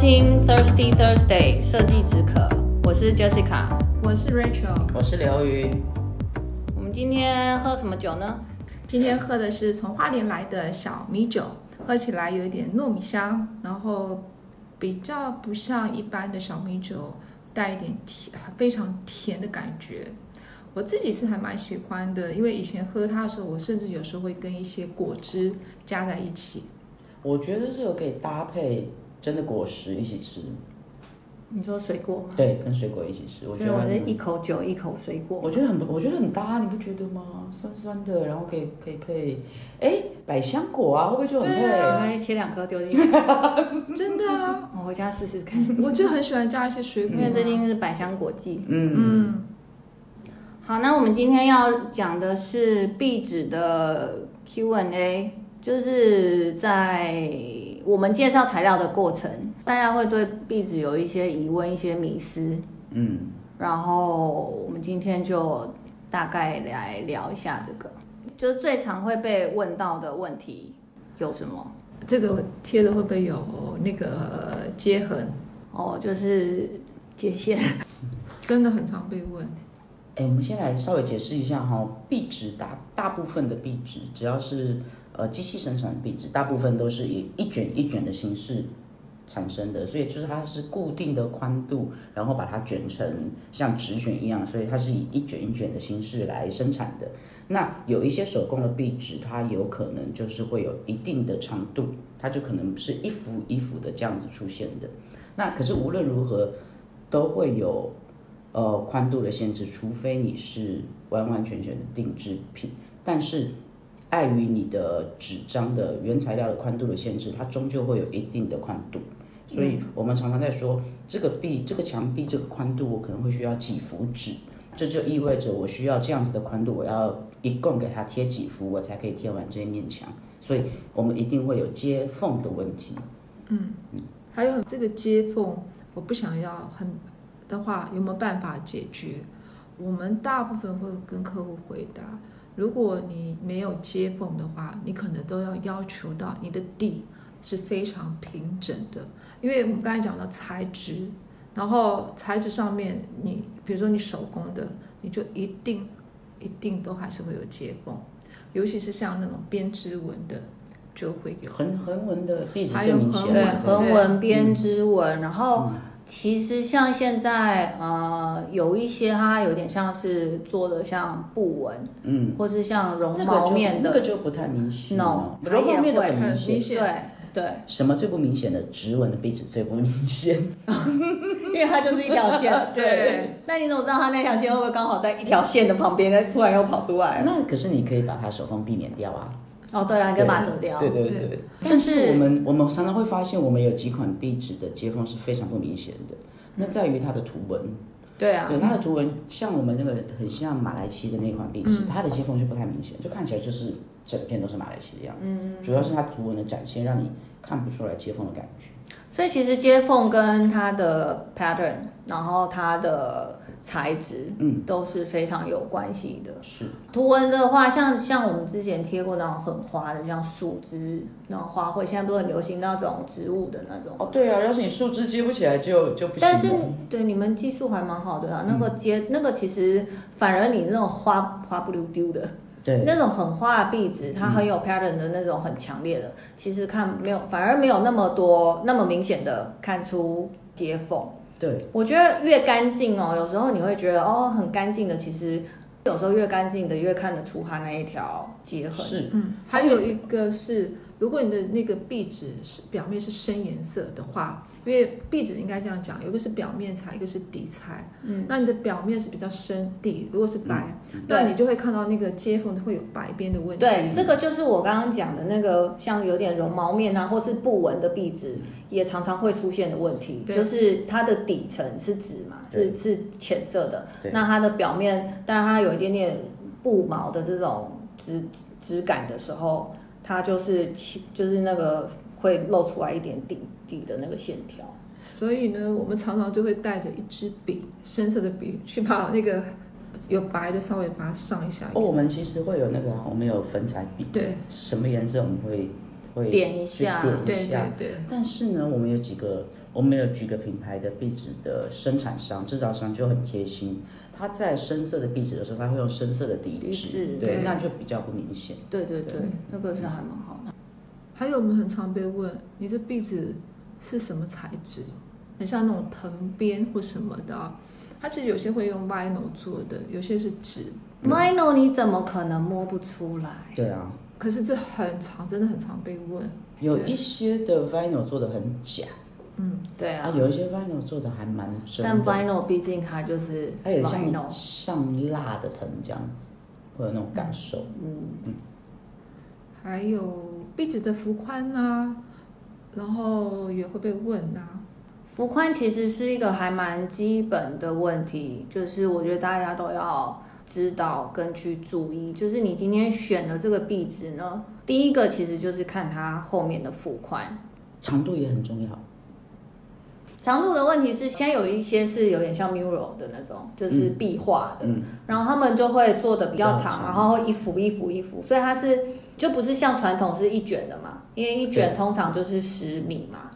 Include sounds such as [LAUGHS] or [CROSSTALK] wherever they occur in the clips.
听 Thirsty Thursday 设计止渴，我是 Jessica，我是 Rachel，我是刘云。我们今天喝什么酒呢？今天喝的是从花莲来的小米酒，喝起来有一点糯米香，然后比较不像一般的小米酒，带一点甜，非常甜的感觉。我自己是还蛮喜欢的，因为以前喝它的时候，我甚至有时候会跟一些果汁加在一起。我觉得这个可以搭配真的果实一起吃。你说水果吗？对，跟水果一起吃。我觉得我是一口酒一口水果。我觉得很，我觉得很搭，你不觉得吗？酸酸的，然后可以可以配，哎，百香果啊，会不会就很配？我可以切两颗丢进去。[LAUGHS] 真的啊，我回家试试看。[LAUGHS] 我就很喜欢加一些水果，因为最近是百香果季。嗯嗯。好，那我们今天要讲的是壁纸的 Q&A，就是在我们介绍材料的过程，大家会对壁纸有一些疑问、一些迷思。嗯，然后我们今天就大概来聊一下这个，就是最常会被问到的问题有什么？这个贴的会不会有那个接痕？哦，就是接线，真的很常被问。哎，我们先来稍微解释一下哈，壁纸大大部分的壁纸，只要是呃机器生产的壁纸，大部分都是以一卷一卷的形式产生的，所以就是它是固定的宽度，然后把它卷成像纸卷一样，所以它是以一卷一卷的形式来生产的。那有一些手工的壁纸，它有可能就是会有一定的长度，它就可能是一幅一幅的这样子出现的。那可是无论如何都会有。呃，宽度的限制，除非你是完完全全的定制品，但是碍于你的纸张的原材料的宽度的限制，它终究会有一定的宽度。所以我们常常在说，这个壁、这个墙壁、这个宽度，我可能会需要几幅纸，这就意味着我需要这样子的宽度，我要一共给它贴几幅，我才可以贴完这一面墙。所以我们一定会有接缝的问题。嗯，还有这个接缝，我不想要很。的话有没有办法解决？我们大部分会跟客户回答：如果你没有接缝的话，你可能都要要求到你的底是非常平整的，因为我们刚才讲到材质，然后材质上面你比如说你手工的，你就一定一定都还是会有接缝，尤其是像那种编织纹的就会有横横纹的壁纸，还有横纹对横纹编织纹，嗯、然后。嗯其实像现在，呃，有一些它有点像是做的像布纹，嗯，或是像绒毛面的，那个就不太明显。no，绒毛面的很明显，对对。什么最不明显的？直纹的壁纸最不明显，[LAUGHS] 因为它就是一条线。[LAUGHS] 对。那你怎么知道它那条线会不会刚好在一条线的旁边，呢？突然又跑出来？那可是你可以把它手动避免掉啊。哦，对啊，跟把它折掉。对对对，对。但是我们我们常常会发现，我们有几款壁纸的接缝是非常不明显的。那在于它的图文，对啊，对它的图文，像我们那个很像马来西的那款壁纸，它的接缝就不太明显，就看起来就是整片都是马来西的样子。嗯，主要是它图文的展现，让你看不出来接缝的感觉。所以其实接缝跟它的 pattern，然后它的。材质，嗯，都是非常有关系的。是图文的话，像像我们之前贴过那种很花的，像树枝，那种花卉，现在不是很流行那种植物的那种。哦，对啊，要是你树枝接不起来就，就就不行。但是，对你们技术还蛮好的啊，那个接、嗯、那个其实反而你那种花花不溜丢的，对，那种很花的壁纸，它很有 pattern 的那种很强烈的，嗯、其实看没有，反而没有那么多那么明显的看出接缝。对，我觉得越干净哦，有时候你会觉得哦，很干净的，其实有时候越干净的越看得出它那一条结痕。是，嗯，还有一个是，如果你的那个壁纸是表面是深颜色的话。因为壁纸应该这样讲，有一个是表面材，一个是底材。嗯，那你的表面是比较深，底如果是白，嗯、那你就会看到那个接缝会有白边的问题。对，这个就是我刚刚讲的那个，像有点绒毛面啊，或是布纹的壁纸，也常常会出现的问题，就是它的底层是纸嘛，是是浅色的，那它的表面，当然它有一点点布毛的这种质质感的时候，它就是就是那个。会露出来一点底底的那个线条，所以呢，我们常常就会带着一支笔，深色的笔，去把那个有白的稍微把它上一下。哦，我们其实会有那个，我们有粉彩笔，对，什么颜色我们会会点一下，点一下，对对对。但是呢，我们有几个我们有几个品牌的壁纸的生产商、制造商就很贴心，他在深色的壁纸的时候，它会用深色的底纸，对，对，那就比较不明显。对对对，对那个是还蛮好的。还有我们很常被问，你这壁纸是什么材质？很像那种藤编或什么的啊。它其实有些会用 vinyl 做的，有些是纸。vinyl 你怎么可能摸不出来？对啊。可是这很常，真的很常被问。有一些的 vinyl 做的很假。嗯，对啊。有一些 vinyl 做的还蛮真。但 vinyl 毕竟它就是它有像像蜡的藤这样子，会有那种感受。嗯嗯。还有壁纸的幅宽啊，然后也会被问啊。幅宽其实是一个还蛮基本的问题，就是我觉得大家都要知道跟去注意。就是你今天选的这个壁纸呢，第一个其实就是看它后面的幅宽，长度也很重要。长度的问题是，现在有一些是有点像 mural 的那种，就是壁画的，然后他们就会做的比较长，较长。然后一幅一幅一幅，所以它是就不是像传统是一卷的嘛，因为一卷通常就是十米嘛。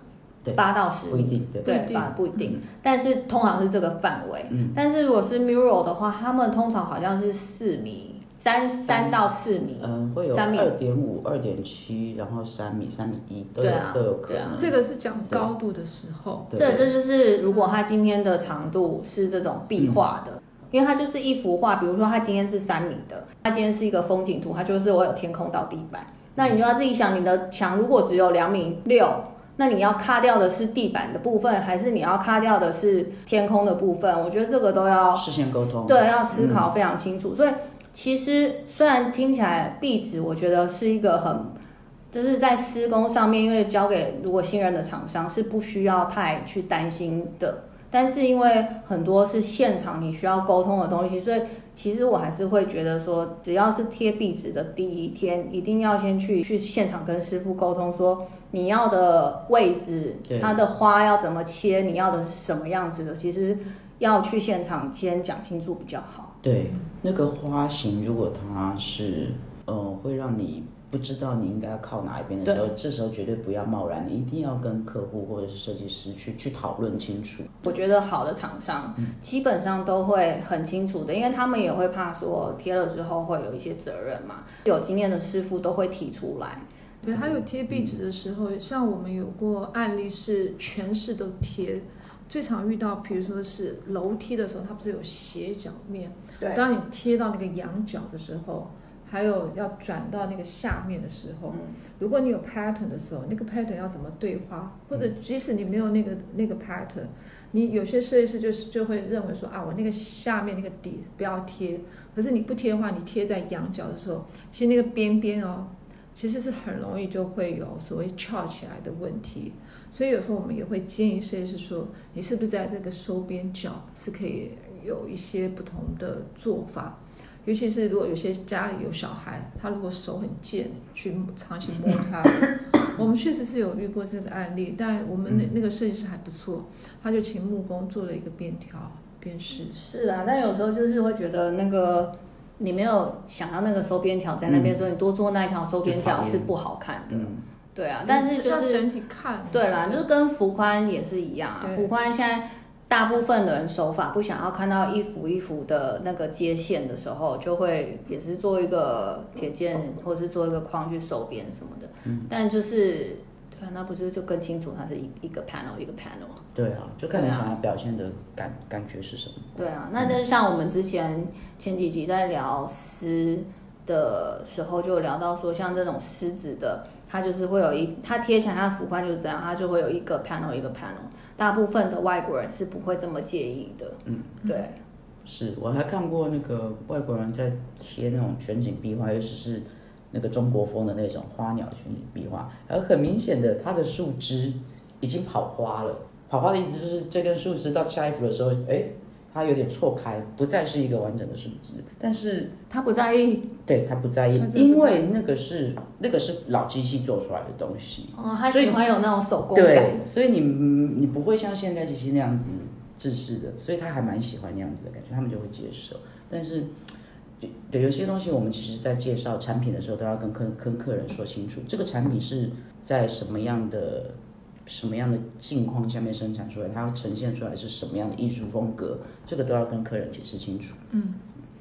八到十不一定，对，对，八不一定，但是通常是这个范围。嗯，但是如果是 mural 的话，他们通常好像是四米，三三到四米，嗯，会有二点五、二点七，然后三米、三米一都有都有可能。这个是讲高度的时候，对，这就是如果它今天的长度是这种壁画的，因为它就是一幅画，比如说它今天是三米的，它今天是一个风景图，它就是我有天空到地板，那你就要自己想，你的墙如果只有两米六。那你要卡掉的是地板的部分，还是你要卡掉的是天空的部分？我觉得这个都要事先沟通，对，要思考非常清楚。嗯、所以其实虽然听起来壁纸，我觉得是一个很，就是在施工上面，因为交给如果信任的厂商是不需要太去担心的。但是因为很多是现场你需要沟通的东西，所以其实我还是会觉得说，只要是贴壁纸的第一天，一定要先去去现场跟师傅沟通，说你要的位置，它的花要怎么切，你要的是什么样子的，其实要去现场先讲清楚比较好。对，那个花型如果它是呃会让你。不知道你应该要靠哪一边的时候，对这时候绝对不要贸然，你一定要跟客户或者是设计师去去讨论清楚。我觉得好的厂商基本上都会很清楚的，因为他们也会怕说贴了之后会有一些责任嘛。有经验的师傅都会提出来。对，还有贴壁纸的时候，嗯、像我们有过案例是全市都贴，最常遇到，比如说是楼梯的时候，它不是有斜角面？对，当你贴到那个仰角的时候。还有要转到那个下面的时候，嗯、如果你有 pattern 的时候，那个 pattern 要怎么对花？或者即使你没有那个那个 pattern，你有些设计师就是就会认为说啊，我那个下面那个底不要贴。可是你不贴的话，你贴在仰角的时候，其实那个边边哦，其实是很容易就会有所谓翘起来的问题。所以有时候我们也会建议设计师说，你是不是在这个收边角是可以有一些不同的做法？尤其是如果有些家里有小孩，他如果手很贱，去长期摸它，我们确实是有遇过这个案例。但我们那那个设计师还不错，他就请木工做了一个边条边试。是啊，但有时候就是会觉得那个你没有想要那个收边条在那边的时候，你多做那一条收边条是不好看的。嗯、对啊，但是就是整体看。对啦，就是跟幅宽也是一样啊，幅宽现在。大部分的人手法不想要看到一幅一幅的那个接线的时候，就会也是做一个铁件，或是做一个框去收边什么的。嗯，但就是对啊，那不是就更清楚它是一一个 panel 一个 panel。对啊，就看你想要表现的感、啊、感觉是什么。对啊，那就是像我们之前前几集在聊丝的时候，就聊到说，像这种丝质的，它就是会有一它贴起来它的幅宽就是这样，它就会有一个 panel 一个 panel。大部分的外国人是不会这么介意的。嗯，对。是，我还看过那个外国人在贴那种全景壁画，尤其是那个中国风的那种花鸟全景壁画，而很明显的，它的树枝已经跑花了。跑花的意思就是这根树枝到下一幅的时候，哎。它有点错开，不再是一个完整的数字，但是他不在意，对他不在意，因为那个是那个是老机器做出来的东西，哦，他喜欢有那种手工感，对，所以你你不会像现在机器那样子制式的，所以他还蛮喜欢那样子的感觉，他们就会接受。但是，对，有些东西我们其实在介绍产品的时候，都要跟客跟客人说清楚，这个产品是在什么样的什么样的境况下面生产出来，它要呈现出来是什么样的艺术风格，这个都要跟客人解释清楚。嗯，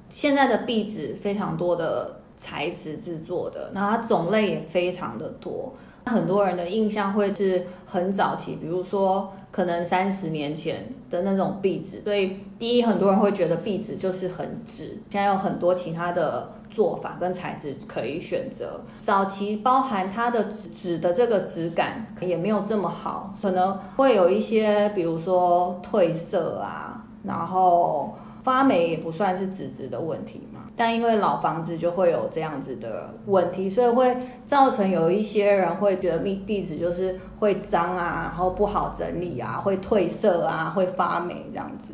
现在的壁纸非常多的材质制作的，那它种类也非常的多。很多人的印象会是很早期，比如说可能三十年前的那种壁纸。所以第一，很多人会觉得壁纸就是很纸。现在有很多其他的做法跟材质可以选择。早期包含它的纸的这个质感也没有这么好，可能会有一些，比如说褪色啊，然后发霉也不算是纸质的问题嘛。但因为老房子就会有这样子的问题，所以会造成有一些人会觉得密壁纸就是会脏啊，然后不好整理啊，会褪色啊，会发霉这样子。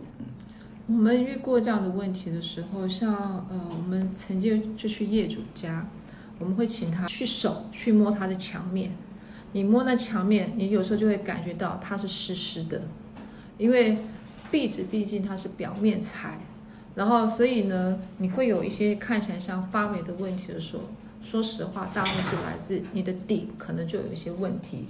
我们遇过这样的问题的时候，像呃，我们曾经就去业主家，我们会请他去手去摸他的墙面，你摸那墙面，你有时候就会感觉到它是湿湿的，因为壁纸毕竟它是表面材。然后，所以呢，你会有一些看起来像发霉的问题的时候，说实话，大部分是来自你的底可能就有一些问题。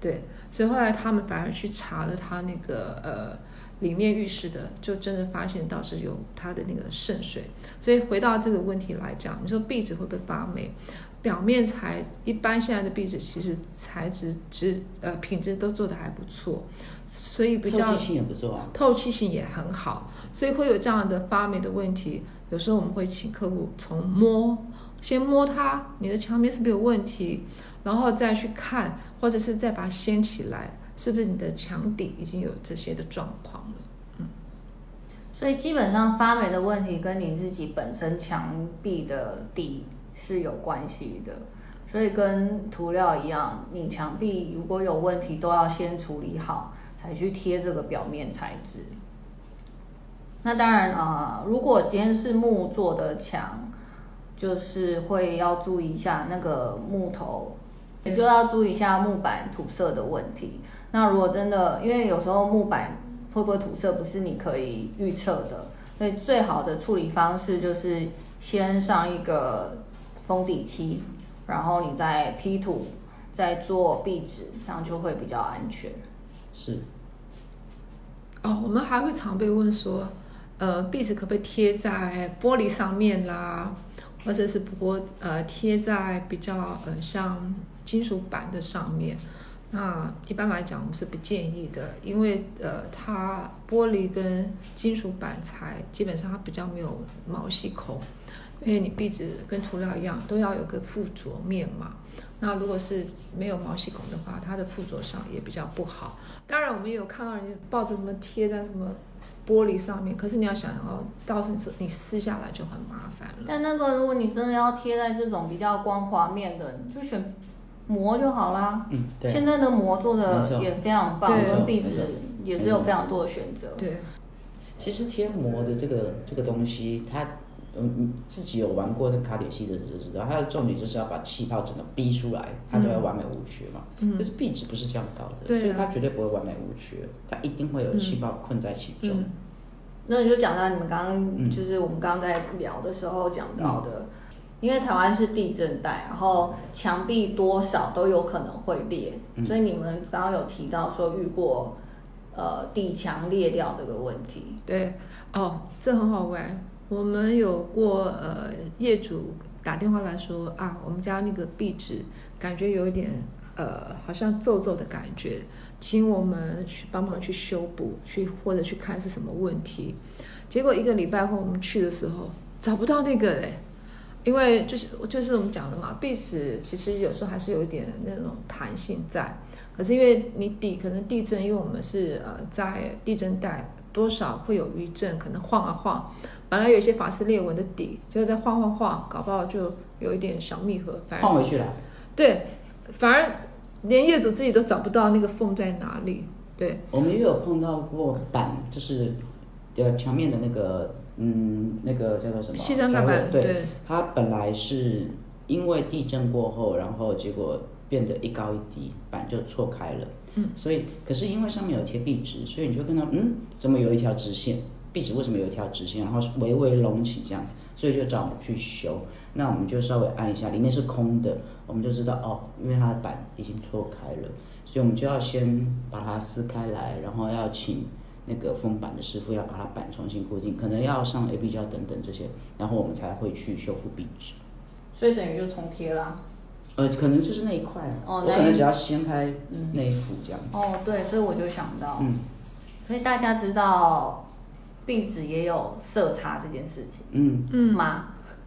对，所以后来他们反而去查了他那个呃里面浴室的，就真的发现倒是有他的那个渗水。所以回到这个问题来讲，你说壁纸会不会发霉？表面材一般现在的壁纸其实材质质呃品质都做的还不错。所以比较透气性也不错啊，透气性也很好，所以会有这样的发霉的问题。有时候我们会请客户从摸，先摸它，你的墙面是不是有问题，然后再去看，或者是再把它掀起来，是不是你的墙底已经有这些的状况了？嗯，所以基本上发霉的问题跟你自己本身墙壁的底是有关系的。所以跟涂料一样，你墙壁如果有问题，都要先处理好。才去贴这个表面材质。那当然啊，如果今天是木做的墙，就是会要注意一下那个木头，也就要注意一下木板涂色的问题。那如果真的，因为有时候木板会不会涂色不是你可以预测的，所以最好的处理方式就是先上一个封底漆，然后你再 P 图，再做壁纸，这样就会比较安全。是，哦，我们还会常被问说，呃，壁纸可不可以贴在玻璃上面啦，或者是玻呃贴在比较呃像金属板的上面？那一般来讲，我们是不建议的，因为呃，它玻璃跟金属板材基本上它比较没有毛细孔，因为你壁纸跟涂料一样，都要有个附着面嘛。那如果是没有毛细孔的话，它的附着上也比较不好。当然，我们也有看到人家报纸什么贴在什么玻璃上面，可是你要想哦，到时候你撕下来就很麻烦了。但那个，如果你真的要贴在这种比较光滑面的，就选膜就好啦。嗯，对。现在的膜做的也非常棒，跟壁纸也是有非常多的选择。对。其实贴膜的这个这个东西，它。嗯，自己有玩过那卡点戏的就知道，它的重点就是要把气泡整个逼出来，它才会完美无缺嘛。嗯，但是壁纸不是这样搞的，嗯、所以它绝对不会完美无缺，它一定会有气泡困在其中。嗯嗯、那你就讲到你们刚刚，就是我们刚刚在聊的时候讲到的，嗯、因为台湾是地震带，然后墙壁多少都有可能会裂，嗯、所以你们刚刚有提到说遇过呃地墙裂掉这个问题。对，哦，这很好玩。我们有过呃业主打电话来说啊，我们家那个壁纸感觉有一点呃好像皱皱的感觉，请我们去帮忙去修补，去或者去看是什么问题。结果一个礼拜后我们去的时候 [LAUGHS] 找不到那个嘞，因为就是就是我们讲的嘛，壁纸其实有时候还是有一点那种弹性在，可是因为你底可能地震，因为我们是呃在地震带。多少会有余震，可能晃啊晃，本来有一些法式裂纹的底，就在晃晃晃，搞不好就有一点小密合，反而晃回去了。对，反而连业主自己都找不到那个缝在哪里。对，我们也有碰到过板，就是呃墙面的那个，嗯，那个叫做什么？矽酸钢板。对，对它本来是因为地震过后，然后结果变得一高一低，板就错开了。嗯，所以可是因为上面有贴壁纸，所以你就看到，嗯，怎么有一条直线？壁纸为什么有一条直线？然后微微隆起这样子，所以就找我们去修。那我们就稍微按一下，里面是空的，我们就知道哦，因为它的板已经错开了，所以我们就要先把它撕开来，然后要请那个封板的师傅要把它板重新固定，可能要上 AB 胶等等这些，然后我们才会去修复壁纸。所以等于就重贴啦。呃，可能就是那一块，哦、我可能只要掀开那一幅这样子。哦，对，所以我就想到，嗯，所以大家知道壁纸也有色差这件事情，嗯嗯吗？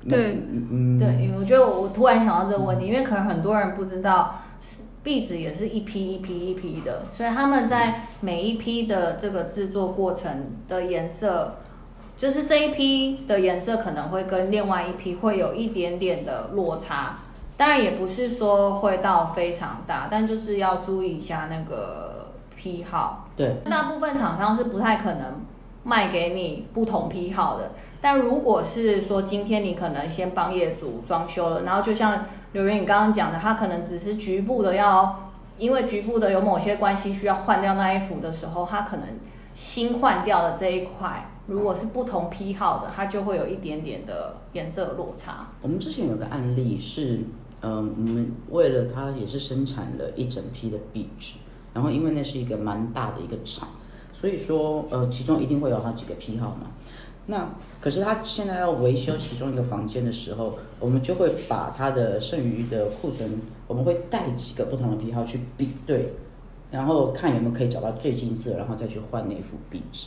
对，嗯，对，因为我觉得我突然想到这个问题，嗯、因为可能很多人不知道，壁纸也是一批一批一批的，所以他们在每一批的这个制作过程的颜色，就是这一批的颜色可能会跟另外一批会有一点点的落差。当然也不是说会到非常大，但就是要注意一下那个批号。对，大部分厂商是不太可能卖给你不同批号的。但如果是说今天你可能先帮业主装修了，然后就像刘源你刚刚讲的，他可能只是局部的要，因为局部的有某些关系需要换掉那一幅的时候，他可能新换掉的这一块。如果是不同批号的，它就会有一点点的颜色落差。我们之前有个案例是，嗯、我们为了它也是生产了一整批的壁纸，然后因为那是一个蛮大的一个厂，所以说呃，其中一定会有好几个批号嘛。那可是他现在要维修其中一个房间的时候，我们就会把他的剩余的库存，我们会带几个不同的批号去比对，然后看有没有可以找到最近色，然后再去换那副壁纸。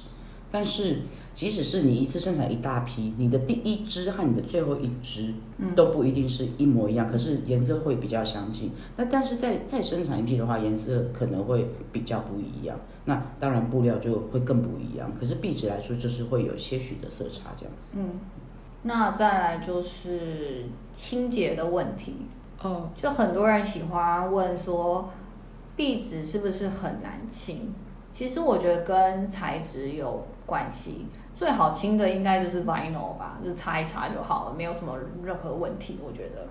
但是，即使是你一次生产一大批，你的第一支和你的最后一支都不一定是一模一样，可是颜色会比较相近。那但是再再生产一批的话，颜色可能会比较不一样。那当然布料就会更不一样。可是壁纸来说，就是会有些许的色差这样子。嗯，那再来就是清洁的问题哦，就很多人喜欢问说，壁纸是不是很难清？其实我觉得跟材质有关系，最好清的应该就是 vinyl 吧，就擦一擦就好了，没有什么任何问题。我觉得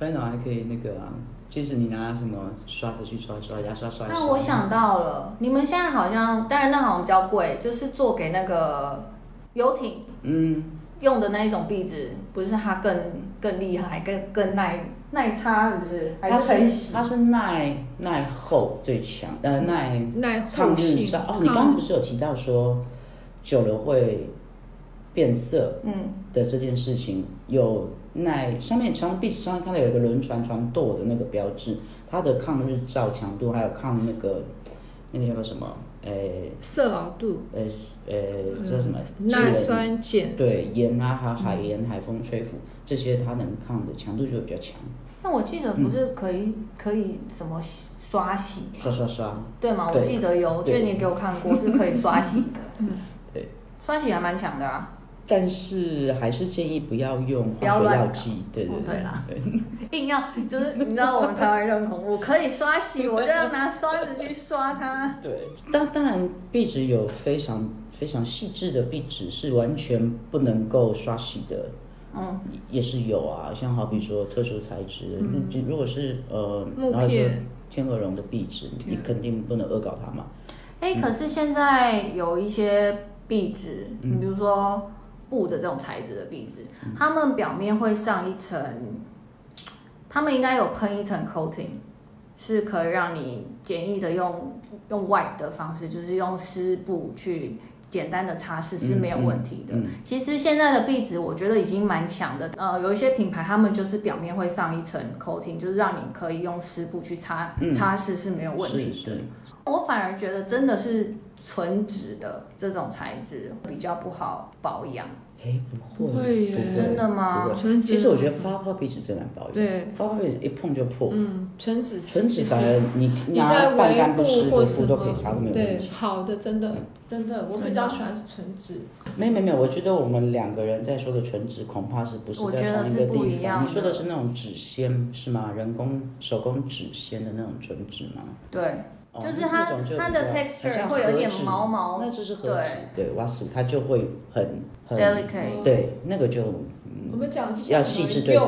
vinyl 还可以那个啊，即使你拿什么刷子去刷刷，牙刷刷一刷。那我想到了，你们现在好像，当然那好像比较贵，就是做给那个游艇，嗯，用的那一种壁纸，不是它更更厉害，更更耐。耐擦是不是？还它是它是耐耐厚最强，呃耐耐抗日照哦。你刚刚不是有提到说久了会变色，嗯的这件事情，嗯、有耐上面墙壁纸上看到有一个轮船船舵的那个标志，它的抗日照强度还有抗那个那个叫做什么？诶，色牢度，诶诶叫什么？耐酸碱，对盐啊，还有海盐、海风吹拂这些，它能抗的强度就会比较强。那我记得不是可以、嗯、可以什么刷洗？刷刷刷，对吗？我记得有，就你给我看过是可以刷洗的。刷洗还蛮强的啊。但是还是建议不要用化学药剂。对对对啦，[LAUGHS] 硬要就是 [LAUGHS] 你知道我们台湾人很恐怖，可以刷洗，我就要拿刷子去刷它。[LAUGHS] 对，当当然壁纸有非常非常细致的壁纸是完全不能够刷洗的。嗯，也是有啊，像好比说特殊材质，嗯、如果是呃，木片，然后说天鹅绒的壁纸，嗯、你肯定不能恶搞它嘛。哎、欸，可是现在有一些壁纸，你、嗯、比如说布的这种材质的壁纸，嗯、它们表面会上一层，他们应该有喷一层 coating，是可以让你简易的用用 wipe 的方式，就是用湿布去。简单的擦拭是没有问题的。嗯嗯嗯、其实现在的壁纸我觉得已经蛮强的。呃，有一些品牌他们就是表面会上一层 coating，就是让你可以用湿布去擦、嗯、擦拭是没有问题的。我反而觉得真的是纯纸的这种材质比较不好保养。哎，不会，真的吗？其实我觉得发泡壁纸最难保养。对，发泡壁纸一碰就破。嗯，纯纸，纯纸反而你拿半干不湿的布都可以擦，没有问题。对，好的，真的，真的，我比较喜欢是纯纸。没没没，我觉得我们两个人在说的纯纸，恐怕是不是在同一个地方？你说的是那种纸纤是吗？人工手工纸纤的那种纯纸吗？对。就是它，它的 texture 会有点毛毛，那就是和纸，对，瓦斯它就会很很 delicate，对，那个就我们讲要细致对待，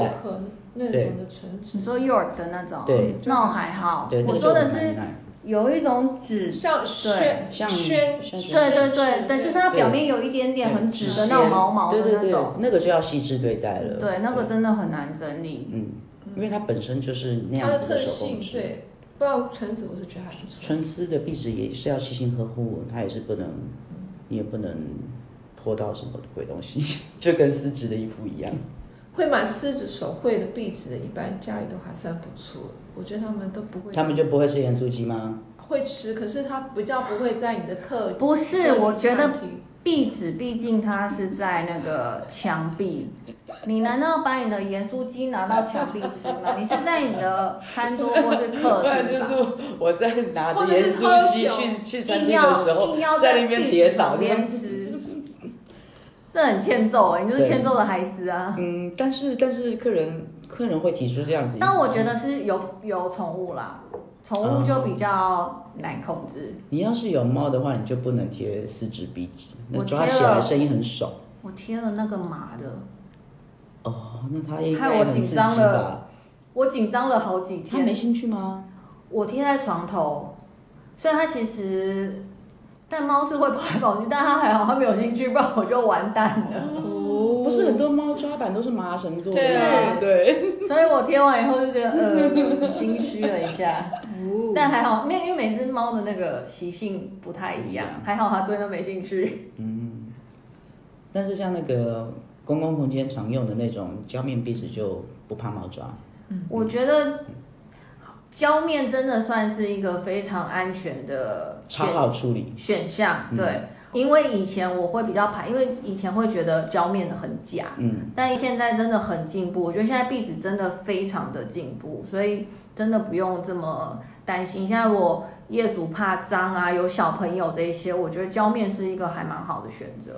那种的唇纸，你说 York 的那种，对，那种还好，我说的是有一种纸，像宣像宣，对对对对，就是它表面有一点点很纸的那种毛毛的那种，对对对，那个就要细致对待了。对，那个真的很难整理。嗯，因为它本身就是那样子的手工制。对，不知道纯子我是觉得还不错。纯丝的壁纸也是要细心呵护，它也是不能，你也不能泼到什么鬼东西，[LAUGHS] 就跟丝质的衣服一样。会买丝质手绘的壁纸的，一般家里都还算不错。我觉得他们都不会。他们就不会吃盐酥鸡吗？会吃，可是他比较不会在你的特。不是，我觉得壁纸毕竟它是在那个墙壁，你难道把你的盐酥鸡拿到墙壁吃吗？你是在你的餐桌或是客厅？就是我在拿着盐酥鸡去去餐厅的时候，硬要在那边跌倒边吃。这很欠揍哎、欸，你就是欠揍的孩子啊。嗯，但是但是客人客人会提出这样子。但我觉得是有有宠物啦，宠物就比较难控制。嗯、你要是有猫的话，你就不能贴丝质壁纸，那抓起来声音很爽。我贴了那个麻的。哦，那它应该害我紧张了，我紧张了好几天。它没兴趣吗？我贴在床头，虽然它其实。但猫是会跑来跑去，但它还好，它没有兴趣，不然我就完蛋了。哦，不是很多猫抓板都是麻绳做的，对啊，对。所以我贴完以后就觉得，呃，[LAUGHS] 心虚了一下。哦。但还好，因为因为每只猫的那个习性不太一样，还好它对那没兴趣。嗯。但是像那个公共空间常用的那种胶面壁纸就不怕猫抓。嗯。我觉得。胶面真的算是一个非常安全的超好处理选项，对，嗯、因为以前我会比较排，因为以前会觉得胶面很假，嗯，但现在真的很进步，我觉得现在壁纸真的非常的进步，所以真的不用这么担心。现在如果业主怕脏啊，有小朋友这一些，我觉得胶面是一个还蛮好的选择。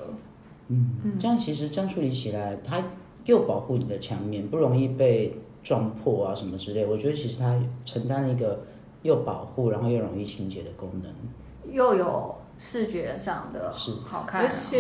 嗯，这样其实这样处理起来，它又保护你的墙面，不容易被。撞破啊什么之类，我觉得其实它承担了一个又保护，然后又容易清洁的功能，又有视觉上的是。好看。而且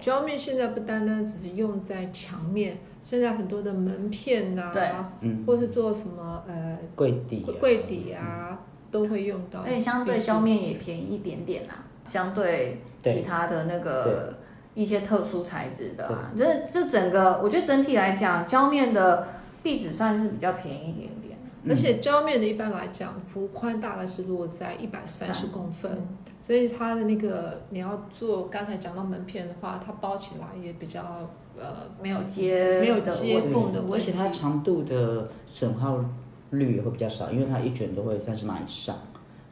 胶面现在不单单只是用在墙面，现在很多的门片呐、啊，对，嗯，或是做什么呃柜底、柜底啊，都会用到。而且相对胶面也便宜一点点啊，相对其他的那个一些特殊材质的啊，就是这整个我觉得整体来讲，胶面的。壁纸算是比较便宜一点点，而且胶面的一般来讲，幅宽大概是落在一百三十公分，嗯、所以它的那个你要做刚才讲到门片的话，它包起来也比较呃没有接没有接缝的问题，而且它长度的损耗率也会比较少，因为它一卷都会三十码以上，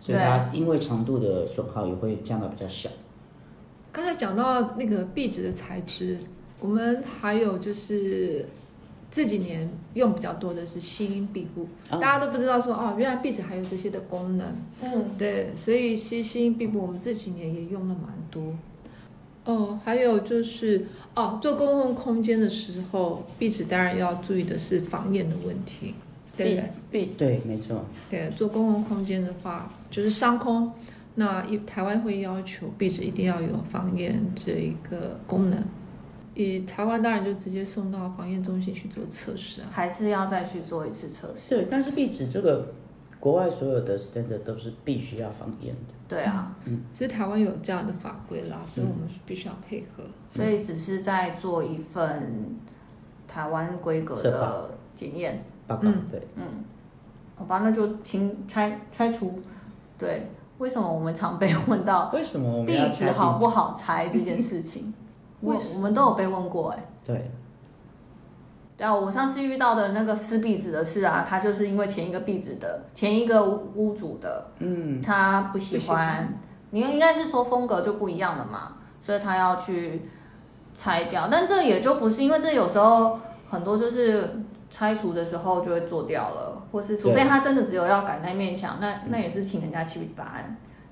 所以它因为长度的损耗也会降到比较小。刚才讲到那个壁纸的材质，我们还有就是。这几年用比较多的是吸音壁布，大家都不知道说哦，原来壁纸还有这些的功能。嗯，对，所以吸吸音壁布我们这几年也用了蛮多。哦，还有就是哦，做公共空间的时候，壁纸当然要注意的是防烟的问题，对不对？壁对，没错。对，做公共空间的话，就是商空，那一台湾会要求壁纸一定要有防烟这一个功能。以台湾当然就直接送到防疫中心去做测试啊，还是要再去做一次测试？对，但是壁纸这个国外所有的 standard 都是必须要防烟的。对啊，嗯，其实台湾有这样的法规啦，所以我们是必须要配合。所以只是在做一份台湾规格的检验报告。对，嗯，好吧，那就请拆拆除。对，为什么我们常被 [LAUGHS] 问到为什么壁纸好不好拆这件事情？我我们都有被问过哎、欸，对，对啊，我上次遇到的那个撕壁纸的事啊，他就是因为前一个壁纸的前一个屋主的，嗯，他不喜欢，喜欢你应该是说风格就不一样了嘛，所以他要去拆掉，但这也就不是因为这有时候很多就是拆除的时候就会做掉了，或是除非他真的只有要改那面墙，那那也是请人家去把，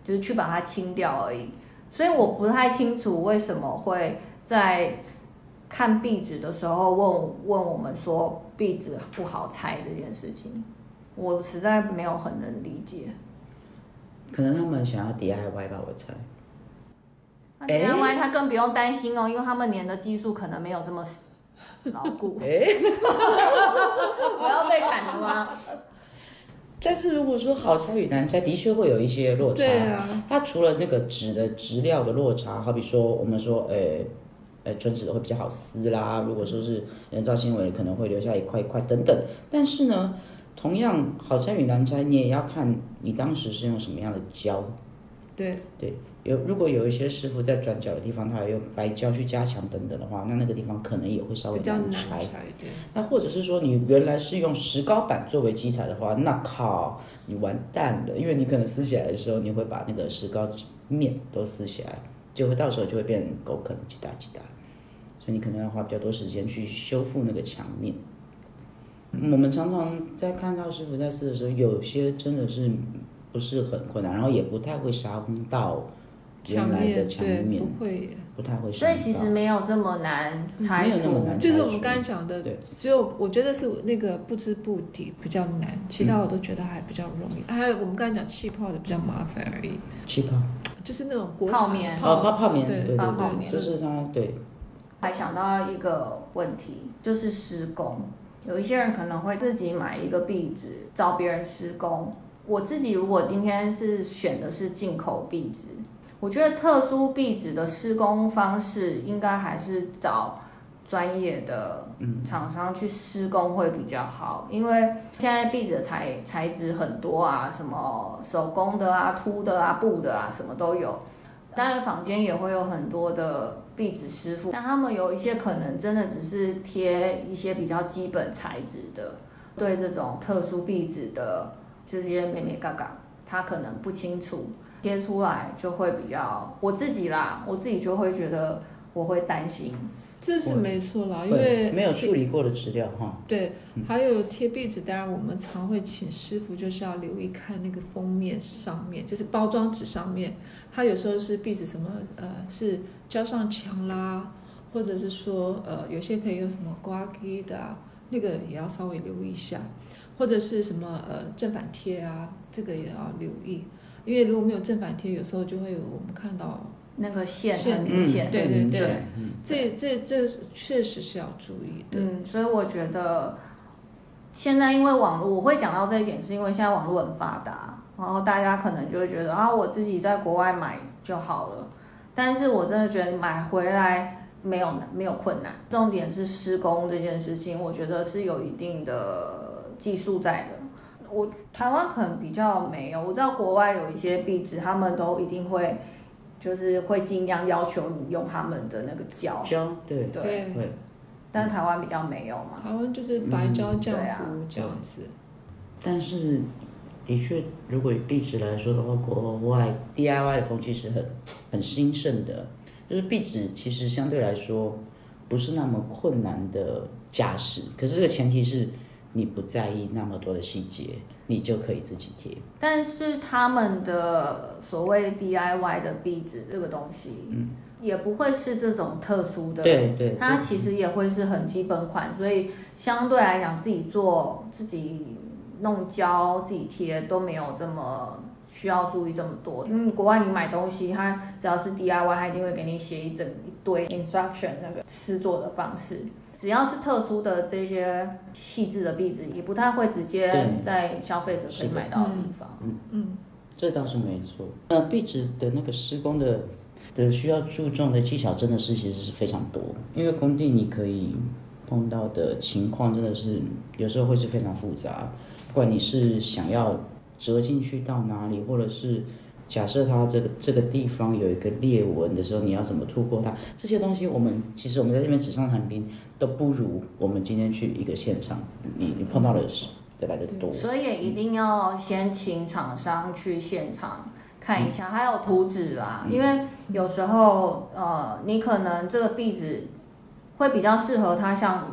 就是去把它清掉而已，所以我不太清楚为什么会。在看壁纸的时候问问我们说壁纸不好拆这件事情，我实在没有很能理解。可能他们想要 DIY 吧，我猜。DIY 他更不用担心哦，因为他们粘的技术可能没有这么牢固。[LAUGHS] 哎，[LAUGHS] 我要被砍了吗？但是如果说好拆与难拆，的确会有一些落差。对啊，它除了那个纸的质料的落差，好比说我们说，呃，呃，纯纸的会比较好撕啦。如果说是人造纤维，可能会留下一块一块等等。但是呢，同样好拆与难拆，你也要看你当时是用什么样的胶。对对。有如果有一些师傅在转角的地方，他要用白胶去加强等等的话，那那个地方可能也会稍微难拆。对。那或者是说你原来是用石膏板作为基材的话，那靠，你完蛋了，因为你可能撕起来的时候，你会把那个石膏面都撕起来，就会到时候就会变狗啃，叽哒叽哒。所以你可能要花比较多时间去修复那个墙面。嗯、我们常常在看到师傅在撕的时候，有些真的是不是很困难，然后也不太会伤到。原来的墙面对，不会，不太会。所以其实没有这么难拆除，就是我们刚才讲的，只有我觉得是那个不织布底比较难，其他我都觉得还比较容易。还有我们刚才讲气泡的比较麻烦而已。气泡就是那种国泡棉，泡泡泡棉，对对对泡棉，就是它对。还想到一个问题，就是施工，有一些人可能会自己买一个壁纸找别人施工。我自己如果今天是选的是进口壁纸。我觉得特殊壁纸的施工方式应该还是找专业的厂商去施工会比较好，因为现在壁纸的材材质很多啊，什么手工的啊、凸的啊、布的啊，什么都有。当然，坊间也会有很多的壁纸师傅，但他们有一些可能真的只是贴一些比较基本材质的，对这种特殊壁纸的这些美美嘎嘎，他可能不清楚。贴出来就会比较，我自己啦，我自己就会觉得我会担心，这是没错啦，因为没有处理过的资料哈。对，还有贴壁纸，当然我们常会请师傅就是要留意看那个封面上面，就是包装纸上面，它有时候是壁纸什么呃是胶上墙啦，或者是说呃有些可以用什么刮机的，那个也要稍微留意一下，或者是什么呃正反贴啊，这个也要留意。因为如果没有正反贴，有时候就会有我们看到那个线很明显。对对对，嗯、这这这确实是要注意的。嗯，所以我觉得现在因为网络，我会讲到这一点，是因为现在网络很发达，然后大家可能就会觉得啊，我自己在国外买就好了。但是我真的觉得买回来没有没有困难，重点是施工这件事情，我觉得是有一定的技术在的。我台湾可能比较没有，我知道国外有一些壁纸，他们都一定会，就是会尽量要求你用他们的那个胶。胶，对对对。但台湾比较没有嘛。台湾就是白胶浆糊这样子。但是，的确，如果以壁纸来说的话，国外 DIY 的风气是很很兴盛的。就是壁纸其实相对来说不是那么困难的架势，可是这个前提是。你不在意那么多的细节，你就可以自己贴。但是他们的所谓 DIY 的壁纸这个东西，嗯，也不会是这种特殊的。对对，它其实也会是很基本款，所以相对来讲，自己做、自己弄胶、自己贴都没有这么需要注意这么多。因为国外你买东西，它只要是 DIY，它一定会给你写一整一堆 instruction 那个制作的方式。只要是特殊的这些细致的壁纸，也不太会直接在消费者可以买到的地方。嗯嗯，这倒是没错。那壁纸的那个施工的的需要注重的技巧，真的是其实是非常多。因为工地你可以碰到的情况，真的是有时候会是非常复杂。不管你是想要折进去到哪里，或者是。假设它这个这个地方有一个裂纹的时候，你要怎么突破它？这些东西我们其实我们在这边纸上谈兵都不如我们今天去一个现场，你你碰到的是得来的多。所以也一定要先请厂商去现场看一下，嗯、还有图纸啦，嗯、因为有时候呃，你可能这个壁纸会比较适合它，像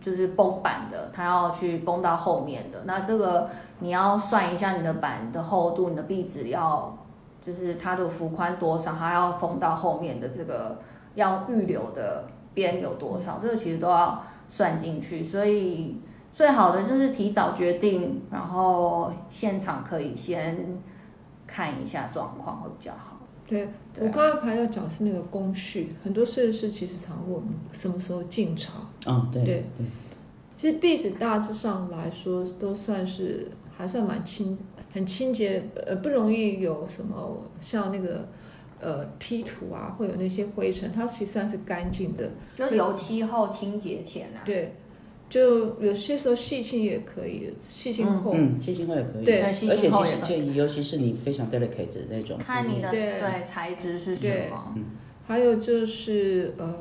就是绷板的，它要去绷到后面的，那这个你要算一下你的板的厚度，你的壁纸要。就是它的幅宽多少，它要封到后面的这个要预留的边有多少，这个其实都要算进去。所以最好的就是提早决定，然后现场可以先看一下状况会比较好。对，对啊，我刚刚还要讲是那个工序，很多设计师其实常问我们什么时候进场。嗯，对。对。其实壁纸大致上来说都算是还算蛮清，很清洁，呃，不容易有什么像那个呃 P 图啊，会有那些灰尘，它其实算是干净的，就油漆后清洁前啊。对。就有些时候细心也可以，细心后，嗯，细心后也可以，对，而且其实建议，尤其是你非常 delicate 的那种，看你的对材质是什么。嗯，还有就是呃，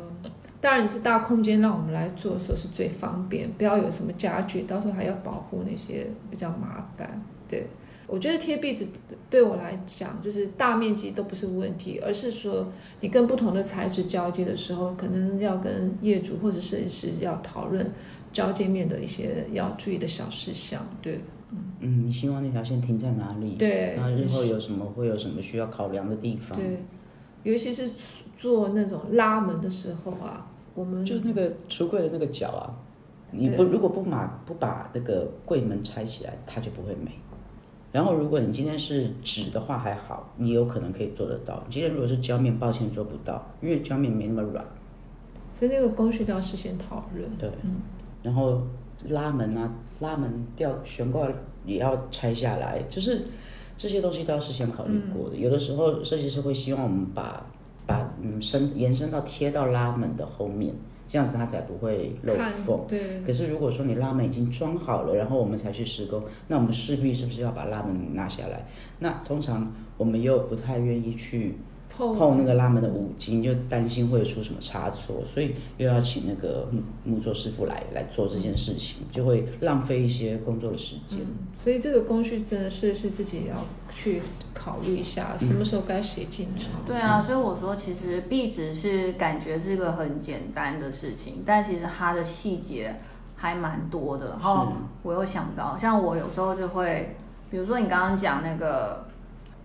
当然你是大空间让我们来做的时候是最方便，不要有什么家具，到时候还要保护那些比较麻烦。对，我觉得贴壁纸对我来讲就是大面积都不是问题，而是说你跟不同的材质交接的时候，可能要跟业主或者设计师要讨论。交界面的一些要注意的小事项，对，嗯，嗯，你希望那条线停在哪里？对，然后日后有什么会有什么需要考量的地方？对，尤其是做那种拉门的时候啊，我们就那个橱柜的那个角啊，你不如果不把不把那个柜门拆起来，它就不会美。然后如果你今天是纸的话还好，你有可能可以做得到。今天如果是胶面，抱歉做不到，因为胶面没那么软。所以那个工序都要事先讨论。对，嗯。然后拉门啊，拉门吊悬挂也要拆下来，就是这些东西都要事先考虑过的。嗯、有的时候设计师会希望我们把把嗯伸延伸到贴到拉门的后面，这样子它才不会漏缝。对。可是如果说你拉门已经装好了，然后我们才去施工，那我们势必是不是要把拉门拿下来？那通常我们又不太愿意去。碰那个拉门的五金，就担心会出什么差错，所以又要请那个木木作师傅来来做这件事情，就会浪费一些工作的时间。嗯，所以这个工序真的是是自己要去考虑一下，什么时候该写进去。对啊，所以我说其实壁纸是感觉是一个很简单的事情，但其实它的细节还蛮多的。然后我又想到，像我有时候就会，比如说你刚刚讲那个。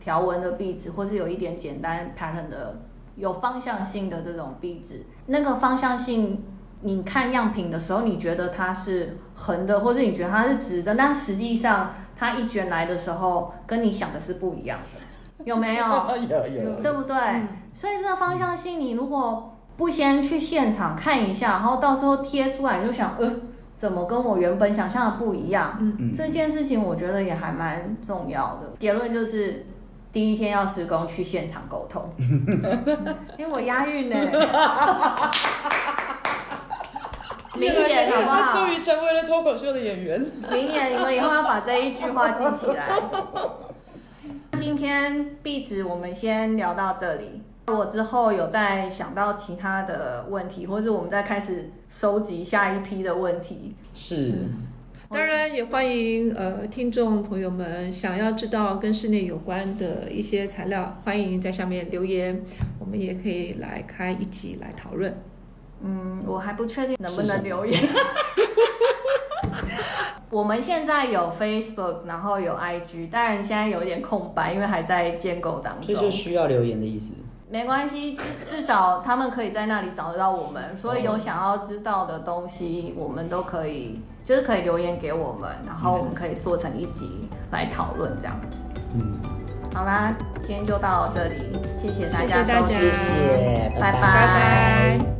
条纹的壁纸，或是有一点简单 pattern 的、有方向性的这种壁纸，那个方向性，你看样品的时候，你觉得它是横的，或是你觉得它是直的，但实际上它一卷来的时候，跟你想的是不一样的，有没有？[LAUGHS] 有有，对不对？嗯、所以这个方向性，你如果不先去现场看一下，然后到最后贴出来，你就想，呃，怎么跟我原本想象的不一样？嗯，这件事情我觉得也还蛮重要的。结论就是。第一天要施工，去现场沟通。因 [LAUGHS] 为我押韵呢，[LAUGHS] 明年好不好？终于成为了脱口秀的演员。明年你们以后要把这一句话记起来。今天壁纸我们先聊到这里。如果之后有再想到其他的问题，或者我们再开始收集下一批的问题，是。当然也欢迎呃听众朋友们想要知道跟室内有关的一些材料，欢迎在下面留言，我们也可以来开一起来讨论。嗯，我还不确定能不能留言。[LAUGHS] 我们现在有 Facebook，然后有 IG，当然现在有点空白，因为还在建构当中。这就需要留言的意思。没关系，至少他们可以在那里找得到我们，所以有想要知道的东西，我们都可以。就是可以留言给我们，然后我们可以做成一集来讨论这样。嗯，好啦，今天就到这里，谢谢大家收听，谢谢大家，谢谢，拜拜。拜拜。